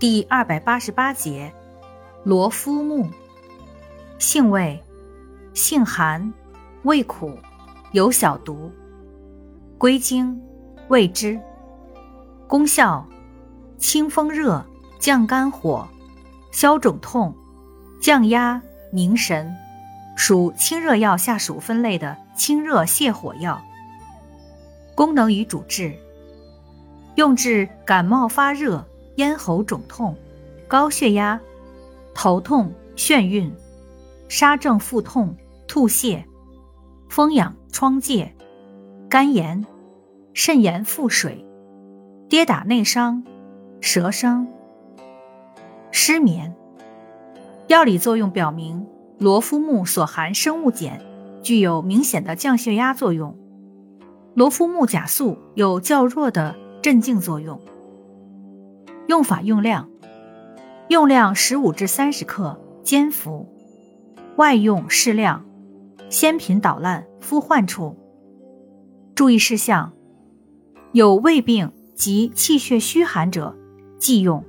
第二百八十八节，罗夫木，性味，性寒，味苦，有小毒。归经，味之。功效，清风热，降肝火，消肿痛，降压宁神，属清热药下属分类的清热泻火药。功能与主治，用治感冒发热。咽喉肿痛、高血压、头痛、眩晕、沙症腹痛、吐泻、风痒疮疥、肝炎、肾炎腹水、跌打内伤、舌伤、失眠。药理作用表明，罗夫木所含生物碱具有明显的降血压作用，罗夫木甲素有较弱的镇静作用。用法用量：用量十五至三十克，煎服；外用适量，鲜品捣烂敷患处。注意事项：有胃病及气血虚寒者忌用。